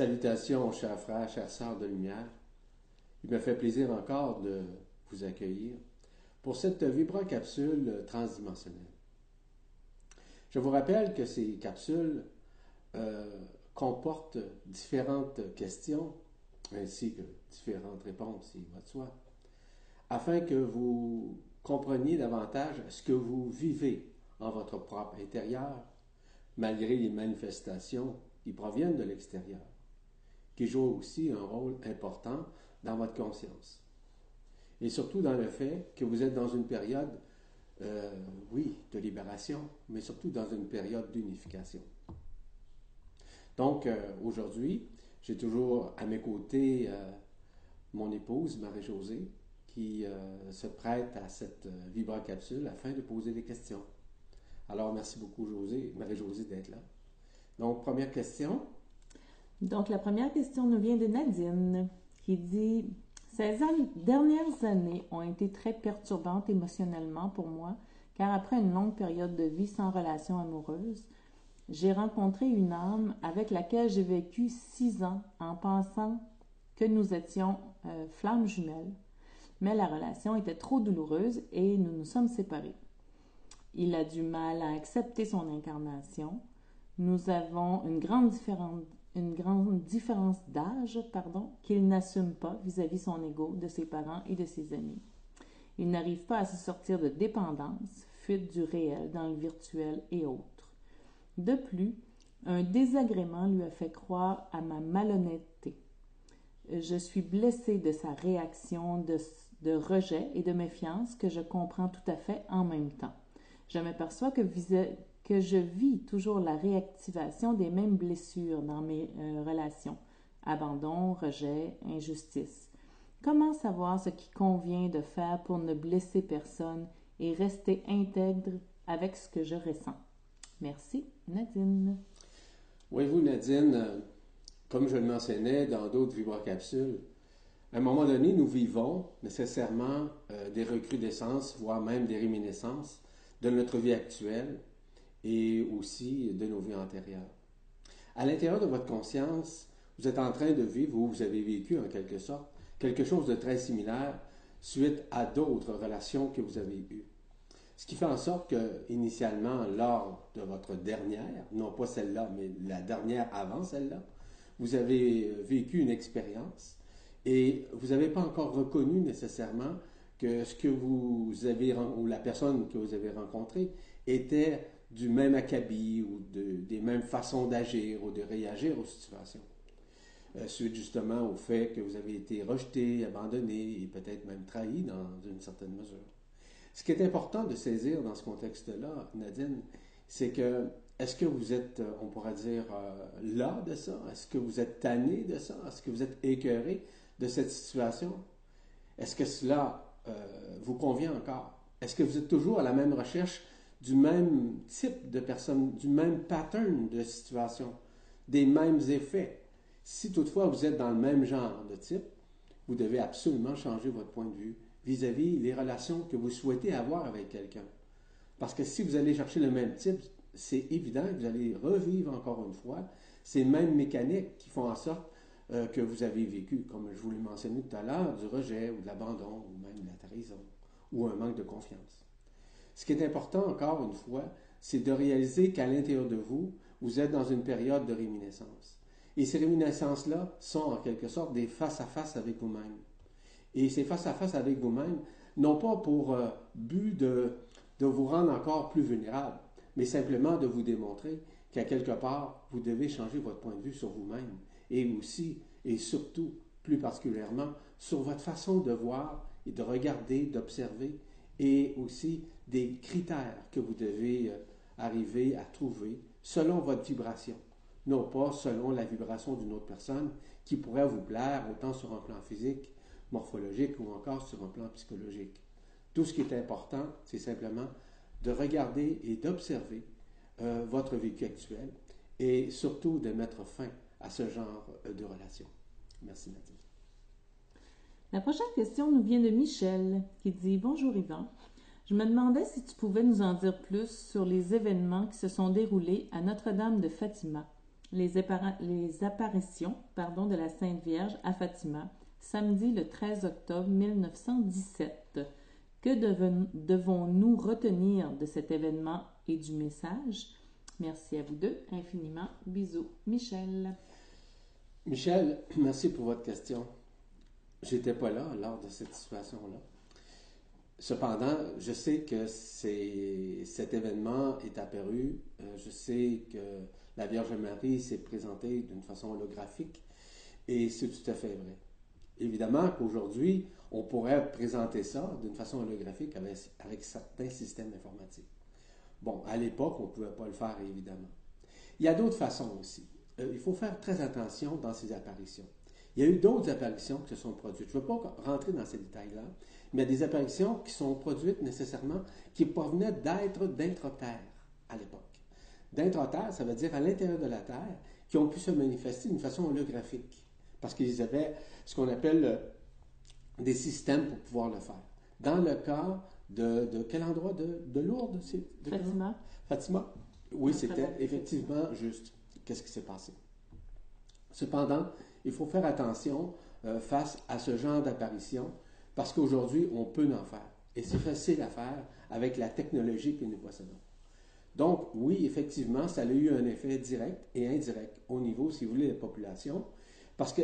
Salutations, chers frères, chères sœurs de lumière. Il me fait plaisir encore de vous accueillir pour cette vibrocapsule transdimensionnelle. Je vous rappelle que ces capsules euh, comportent différentes questions ainsi que différentes réponses, il va de soi, afin que vous compreniez davantage ce que vous vivez en votre propre intérieur, malgré les manifestations qui proviennent de l'extérieur, qui jouent aussi un rôle important dans votre conscience. Et surtout dans le fait que vous êtes dans une période, euh, oui, de libération, mais surtout dans une période d'unification. Donc, euh, aujourd'hui, j'ai toujours à mes côtés euh, mon épouse, Marie-Josée, qui se prête à cette vibracapsule afin de poser des questions. Alors, merci beaucoup, José, Marie-Josée, d'être là. Donc, première question. Donc, la première question nous vient de Nadine, qui dit Ces dernières années ont été très perturbantes émotionnellement pour moi, car après une longue période de vie sans relation amoureuse, j'ai rencontré une âme avec laquelle j'ai vécu six ans en pensant que nous étions euh, flammes jumelles, mais la relation était trop douloureuse et nous nous sommes séparés. Il a du mal à accepter son incarnation. Nous avons une grande différence, une grande différence d'âge pardon, qu'il n'assume pas vis-à-vis son ego, de ses parents et de ses amis. Il n'arrive pas à se sortir de dépendance, fuite du réel dans le virtuel et autres. De plus, un désagrément lui a fait croire à ma malhonnêteté. Je suis blessée de sa réaction de, de rejet et de méfiance que je comprends tout à fait en même temps je m'aperçois que, que je vis toujours la réactivation des mêmes blessures dans mes euh, relations. Abandon, rejet, injustice. Comment savoir ce qui convient de faire pour ne blesser personne et rester intègre avec ce que je ressens? Merci, Nadine. Voyez-vous, Nadine, euh, comme je le mentionnais dans d'autres vibrocapsules, à un moment donné, nous vivons nécessairement euh, des recrudescences, voire même des réminiscences de notre vie actuelle et aussi de nos vies antérieures. À l'intérieur de votre conscience, vous êtes en train de vivre ou vous avez vécu en quelque sorte quelque chose de très similaire suite à d'autres relations que vous avez eues. Ce qui fait en sorte que, initialement, lors de votre dernière, non pas celle-là, mais la dernière avant celle-là, vous avez vécu une expérience et vous n'avez pas encore reconnu nécessairement que ce que vous avez, ou la personne que vous avez rencontrée était du même acabit ou des mêmes façons d'agir ou de réagir aux situations. Euh, suite justement au fait que vous avez été rejeté, abandonné et peut-être même trahi dans une certaine mesure. Ce qui est important de saisir dans ce contexte-là, Nadine, c'est que est-ce que vous êtes, on pourrait dire, euh, là de ça? Est-ce que vous êtes tanné de ça? Est-ce que vous êtes écœuré de cette situation? Est-ce que cela euh, vous convient encore? Est-ce que vous êtes toujours à la même recherche du même type de personne, du même pattern de situation, des mêmes effets? Si toutefois vous êtes dans le même genre de type, vous devez absolument changer votre point de vue vis-à-vis les relations que vous souhaitez avoir avec quelqu'un. Parce que si vous allez chercher le même type, c'est évident que vous allez revivre encore une fois ces mêmes mécaniques qui font en sorte euh, que vous avez vécu, comme je vous l'ai mentionné tout à l'heure, du rejet ou de l'abandon ou même de la trahison ou un manque de confiance. Ce qui est important, encore une fois, c'est de réaliser qu'à l'intérieur de vous, vous êtes dans une période de réminiscence. Et ces réminiscences-là sont en quelque sorte des face-à-face avec vous-même. Et ces face-à-face avec vous-même, non pas pour euh, but de, de vous rendre encore plus vulnérable, mais simplement de vous démontrer qu'à quelque part, vous devez changer votre point de vue sur vous-même et aussi et surtout, plus particulièrement, sur votre façon de voir et de regarder, d'observer, et aussi des critères que vous devez euh, arriver à trouver selon votre vibration, non pas selon la vibration d'une autre personne qui pourrait vous plaire autant sur un plan physique, morphologique ou encore sur un plan psychologique. Tout ce qui est important, c'est simplement de regarder et d'observer euh, votre vécu actuel et surtout de mettre fin à ce genre euh, de relation. Merci Nadine. La prochaine question nous vient de Michel qui dit Bonjour Yvan. Je me demandais si tu pouvais nous en dire plus sur les événements qui se sont déroulés à Notre-Dame de Fatima les, apparitions pardon, de la Sainte Vierge à Fatima, samedi le 13 octobre 1917. Que devons-nous retenir de cet événement et du message? Merci à vous deux infiniment. Bisous. Michel. Michel, merci pour votre question. J'étais pas là lors de cette situation-là. Cependant, je sais que cet événement est apparu. Euh, je sais que la Vierge Marie s'est présentée d'une façon holographique et c'est tout à fait vrai. Évidemment qu'aujourd'hui, on pourrait présenter ça d'une façon holographique avec, certains systèmes informatiques. Bon, à l'époque, on ne pouvait pas le faire, évidemment. Il y a d'autres façons aussi. Euh, il faut faire très attention dans ces apparitions. Il y a eu d'autres apparitions qui se sont produites. Je ne veux pas rentrer dans ces détails-là, mais il y a des apparitions qui sont produites nécessairement, qui provenaient d'êtres d'intra-terre à l'époque. D'intra-terre, ça veut dire à l'intérieur de la Terre, qui ont pu se manifester d'une façon holographique, parce qu'ils avaient ce qu'on appelle euh, des systèmes pour pouvoir le faire. Dans le cas de, quel endroit? De, de Lourdes de Fatima. Fatima? Oui, c'était effectivement juste. Qu'est-ce qui s'est passé? Cependant, il faut faire attention euh, face à ce genre d'apparition parce qu'aujourd'hui, on peut en faire. Et c'est facile à faire avec la technologie que nous possédons. Donc, oui, effectivement, ça a eu un effet direct et indirect au niveau, si vous voulez, de la population. Parce que,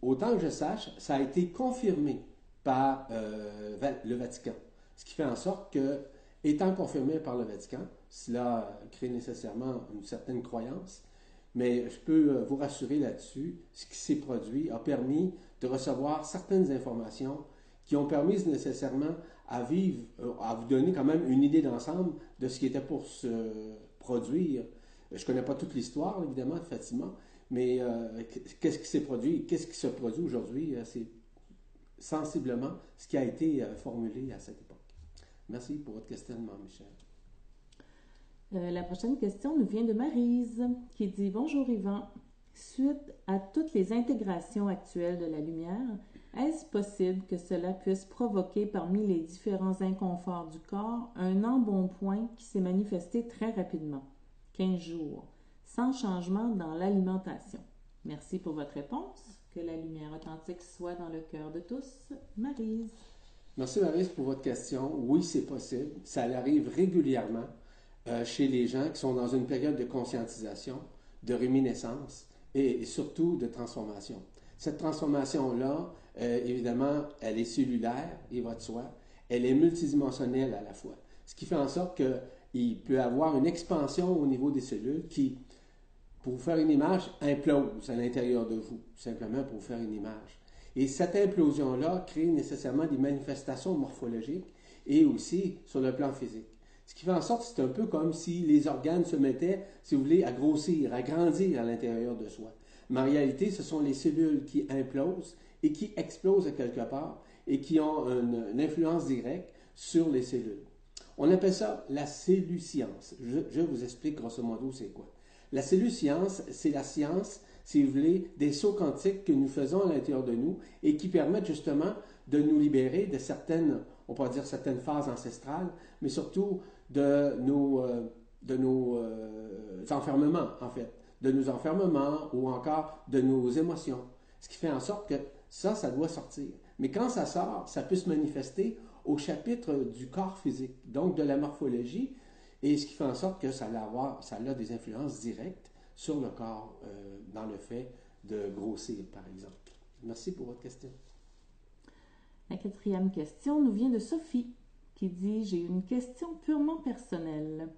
autant que je sache, ça a été confirmé par euh, le Vatican. Ce qui fait en sorte que, étant confirmé par le Vatican, cela crée nécessairement une certaine croyance, mais je peux euh, vous rassurer là-dessus, ce qui s'est produit a permis de recevoir certaines informations qui ont permis nécessairement à vivre, euh, à vous donner quand même une idée d'ensemble de ce qui était pour se produire. Je ne connais pas toute l'histoire, évidemment, de Fatima, mais qu'est-ce qui s'est produit, qu'est-ce qui se produit aujourd'hui, c'est sensiblement ce qui a été euh, formulé à cette époque. Merci pour votre questionnement, Michel. Euh, la prochaine question nous vient de Marise qui dit Bonjour Yvan. Suite à toutes les intégrations actuelles de la lumière, est-ce possible que cela puisse provoquer parmi les différents inconforts du corps un embonpoint qui s'est manifesté très rapidement, 15 jours, sans changement dans l'alimentation? Merci pour votre réponse. Que la lumière authentique soit dans le cœur de tous. Marise. Merci Marise pour votre question. Oui, c'est possible. Ça arrive régulièrement euh, chez les gens qui sont dans une période de conscientisation, de réminiscence et, surtout de transformation. Cette transformation-là, euh, évidemment, elle est cellulaire, il va de soi. Elle est multidimensionnelle à la fois. Ce qui fait en sorte qu'il peut avoir une expansion au niveau des cellules qui, pour vous faire une image, implose à l'intérieur de vous, simplement pour vous faire une image. Et cette implosion-là crée nécessairement des manifestations morphologiques et aussi sur le plan physique. Ce qui fait en sorte que c'est un peu comme si les organes se mettaient, si vous voulez, à grossir, à grandir à l'intérieur de soi. Mais en réalité, ce sont les cellules qui implosent et qui explosent à quelque part et qui ont une, influence directe sur les cellules. On appelle ça la celluscience. Je, je vous explique grosso modo c'est quoi. La cellule science, c'est la science, si vous voulez, des sauts quantiques que nous faisons à l'intérieur de nous et qui permettent justement de nous libérer de certaines, on pourrait dire certaines phases ancestrales, mais surtout de nos, euh, de nos euh, enfermements, en fait, de nos enfermements ou encore de nos émotions. Ce qui fait en sorte que ça, ça doit sortir. Mais quand ça sort, ça peut se manifester au chapitre du corps physique, donc de la morphologie, et ce qui fait en sorte que ça a, avoir, ça a des influences directes sur le corps euh, dans le fait de grossir, par exemple. Merci pour votre question. La quatrième question nous vient de Sophie qui dit J'ai une question purement personnelle.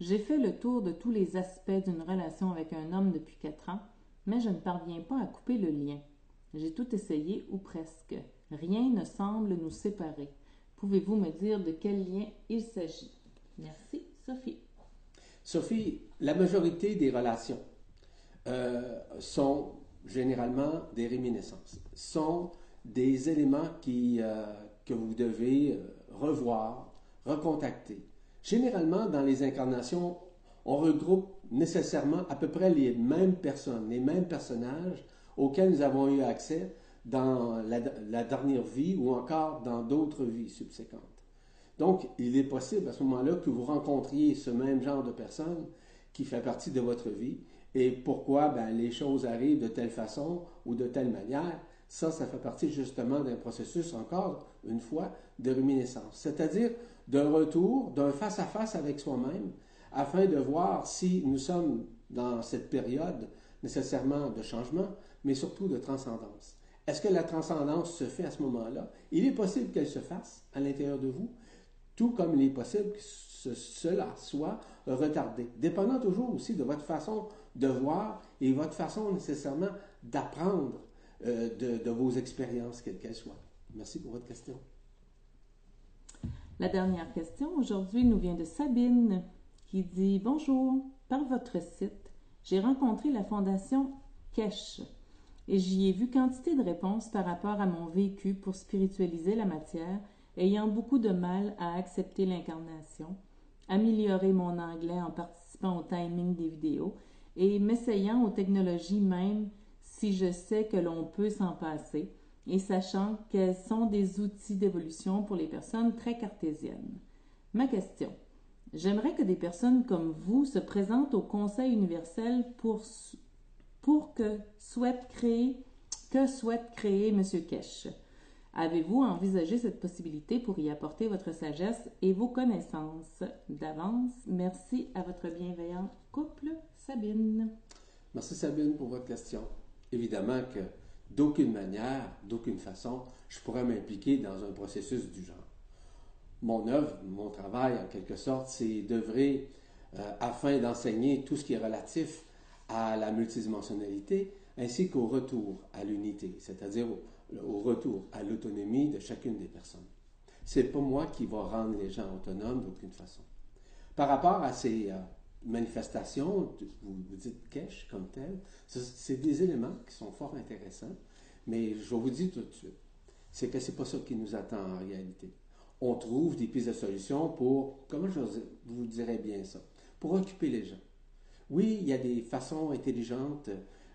J'ai fait le tour de tous les aspects d'une relation avec un homme depuis quatre ans, mais je ne parviens pas à couper le lien. J'ai tout essayé ou presque. Rien ne semble nous séparer. Pouvez-vous me dire de quel lien il s'agit Merci. Sophie. Sophie, la majorité des relations euh, sont généralement des réminiscences, sont des éléments qui, euh, que vous devez euh, revoir, recontacter. Généralement, dans les incarnations, on regroupe nécessairement à peu près les mêmes personnes, les mêmes personnages auxquels nous avons eu accès dans la dernière vie ou encore dans d'autres vies subséquentes. Donc, il est possible à ce moment-là que vous rencontriez ce même genre de personne qui fait partie de votre vie et pourquoi ben, les choses arrivent de telle façon ou de telle manière. Ça, ça fait partie justement d'un processus, encore une fois, de réminiscence, c'est-à-dire d'un retour, d'un face-à-face avec soi-même, afin de voir si nous sommes dans cette période nécessairement de changement, mais surtout de transcendance. Est-ce que la transcendance se fait à ce moment-là? Il est possible qu'elle se fasse à l'intérieur de vous, tout comme il est possible que cela soit retardé, dépendant toujours aussi de votre façon de voir et votre façon nécessairement d'apprendre euh, de, vos expériences, quelles qu'elles soient. Merci pour votre question. La dernière question aujourd'hui nous vient de Sabine qui dit Bonjour, par votre site, j'ai rencontré la fondation Kesh et j'y ai vu quantité de réponses par rapport à mon vécu pour spiritualiser la matière, ayant beaucoup de mal à accepter l'incarnation, améliorer mon anglais en participant au timing des vidéos et m'essayant aux technologies même si je sais que l'on peut s'en passer et sachant qu'elles sont des outils d'évolution pour les personnes très cartésiennes. Ma question. J'aimerais que des personnes comme vous se présentent au Conseil universel pour, pour que souhaite créer que souhaite créer M. Kesh. Avez-vous envisagé cette possibilité pour y apporter votre sagesse et vos connaissances? D'avance, merci à votre bienveillant couple, Sabine. Merci Sabine pour votre question. Évidemment que d'aucune manière, d'aucune façon, je pourrais m'impliquer dans un processus du genre. Mon œuvre, mon travail, en quelque sorte, c'est d'œuvrer euh, afin d'enseigner tout ce qui est relatif à la multidimensionnalité ainsi qu'au retour à l'unité, c'est-à-dire au, retour à l'autonomie de chacune des personnes. C'est pas moi qui va rendre les gens autonomes d'aucune façon. Par rapport à ces euh, manifestations, vous, vous dites cache comme tel, c'est des éléments qui sont fort intéressants, mais je vous dis tout de suite, c'est que c'est pas ça qui nous attend en réalité. On trouve des pistes de solutions pour, comment je vous dirais bien ça, pour occuper les gens. Oui, il y a des façons intelligentes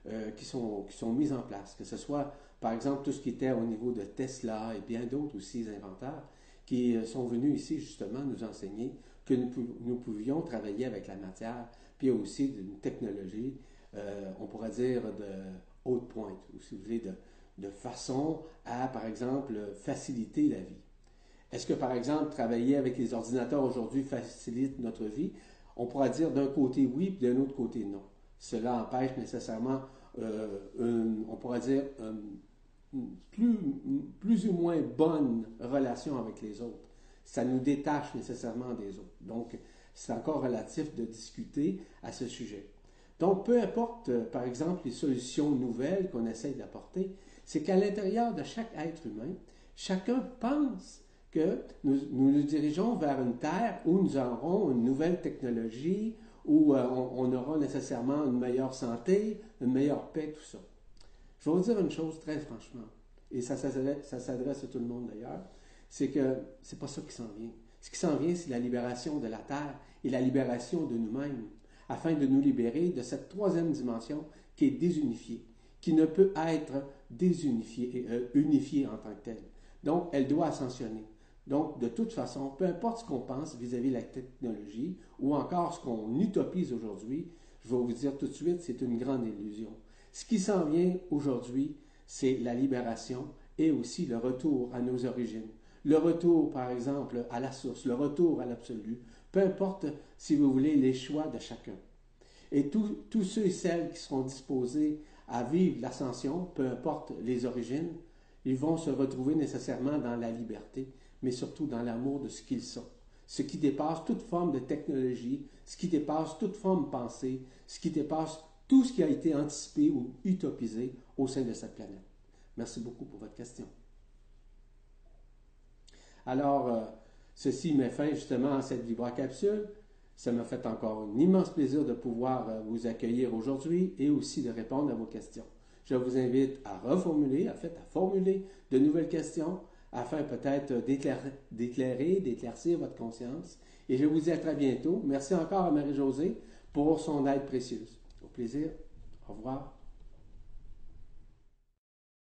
euh, qui, sont, qui sont mises en place, que ce soit par exemple tout ce qui était au niveau de Tesla et bien d'autres aussi inventaires qui euh, sont venus ici justement nous enseigner que nous, pouvions travailler avec la matière, puis aussi d'une technologie, euh, on pourrait dire de haute pointe, ou si vous voulez, de, façon à, par exemple, faciliter la vie. Est-ce que, par exemple, travailler avec les ordinateurs aujourd'hui facilite notre vie? On pourra dire d'un côté oui, puis d'un autre côté non. Cela empêche nécessairement, euh, on pourrait dire, une plus, plus ou moins bonne relation avec les autres. Ça nous détache nécessairement des autres. Donc, c'est encore relatif de discuter à ce sujet. Donc, peu importe, euh, par exemple, les solutions nouvelles qu'on essaye d'apporter, c'est qu'à l'intérieur de chaque être humain, chacun pense que nous, nous, dirigeons vers une terre où nous aurons une nouvelle technologie, où euh, on, aura nécessairement une meilleure santé, une meilleure paix, tout ça. Je vais vous dire une chose très franchement, et ça, ça s'adresse à tout le monde d'ailleurs, c'est que c'est pas ça qui s'en vient. Ce qui s'en vient, c'est la libération de la terre et la libération de nous-mêmes, afin de nous libérer de cette troisième dimension qui est désunifiée, qui ne peut être désunifiée, euh, unifiée en tant que telle. Donc, elle doit ascensionner. Donc, de toute façon, peu importe ce qu'on pense vis-à-vis de la technologie ou encore ce qu'on utopise aujourd'hui, je vais vous dire tout de suite, c'est une grande illusion. Ce qui s'en vient aujourd'hui, c'est la libération et aussi le retour à nos origines. Le retour, par exemple, à la source, le retour à l'absolu, peu importe, si vous voulez, les choix de chacun. Et tous ceux et celles qui seront disposés à vivre l'ascension, peu importe les origines, ils vont se retrouver nécessairement dans la liberté, mais surtout dans l'amour de ce qu'ils sont. Ce qui dépasse toute forme de technologie, ce qui dépasse toute forme pensée, ce qui dépasse tout ce qui a été anticipé ou utopisé au sein de cette planète. Merci beaucoup pour votre question. Alors, euh, ceci met fin justement à cette vibra-capsule. Ça m'a fait encore un immense plaisir de pouvoir euh, vous accueillir aujourd'hui et aussi de répondre à vos questions. Je vous invite à reformuler, en fait, à formuler de nouvelles questions afin peut-être d'éclairer, d'éclaircir votre conscience. Et je vous dis à très bientôt. Merci encore à Marie-Josée pour son aide précieuse. Au plaisir. Au revoir.